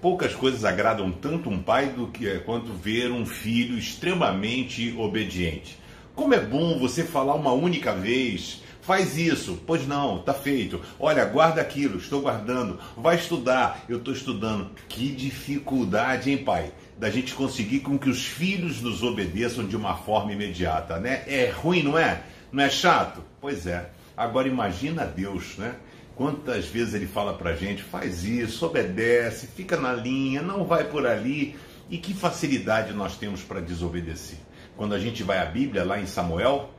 Poucas coisas agradam tanto um pai do que quanto ver um filho extremamente obediente. Como é bom você falar uma única vez, faz isso, pois não, tá feito. Olha, guarda aquilo, estou guardando. Vai estudar, eu estou estudando. Que dificuldade, hein, pai? Da gente conseguir com que os filhos nos obedeçam de uma forma imediata, né? É ruim, não é? Não é chato? Pois é. Agora imagina Deus, né? Quantas vezes ele fala pra gente, faz isso, obedece, fica na linha, não vai por ali. E que facilidade nós temos para desobedecer. Quando a gente vai à Bíblia, lá em Samuel,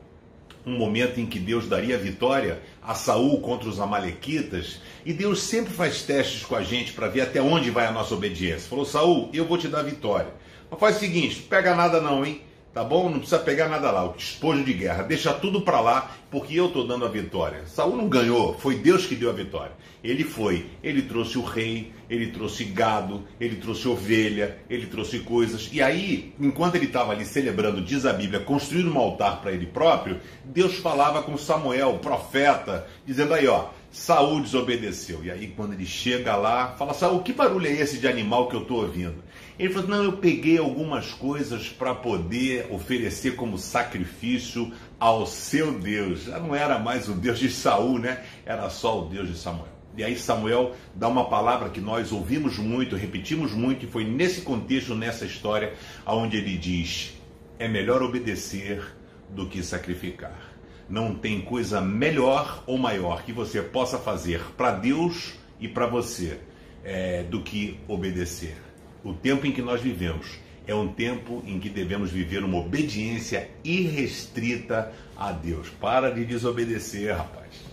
um momento em que Deus daria vitória a Saul contra os amalequitas, e Deus sempre faz testes com a gente para ver até onde vai a nossa obediência. Falou: "Saul, eu vou te dar vitória. Mas faz o seguinte, pega nada não, hein? Tá bom? Não precisa pegar nada lá, o despojo de guerra. Deixa tudo para lá, porque eu estou dando a vitória. Saul não ganhou, foi Deus que deu a vitória. Ele foi, ele trouxe o rei, ele trouxe gado, ele trouxe ovelha, ele trouxe coisas. E aí, enquanto ele estava ali celebrando, diz a Bíblia, construindo um altar para ele próprio, Deus falava com Samuel, profeta, dizendo aí, ó, Saul desobedeceu. E aí, quando ele chega lá, fala: Saul, que barulho é esse de animal que eu estou ouvindo? Ele falou: Não, eu peguei algumas coisas para poder oferecer como sacrifício ao seu Deus. Já não era mais o Deus de Saul, né? Era só o Deus de Samuel. E aí Samuel dá uma palavra que nós ouvimos muito, repetimos muito, e foi nesse contexto, nessa história, aonde ele diz: é melhor obedecer do que sacrificar. Não tem coisa melhor ou maior que você possa fazer para Deus e para você é, do que obedecer. O tempo em que nós vivemos é um tempo em que devemos viver uma obediência irrestrita a Deus. Para de desobedecer, rapaz.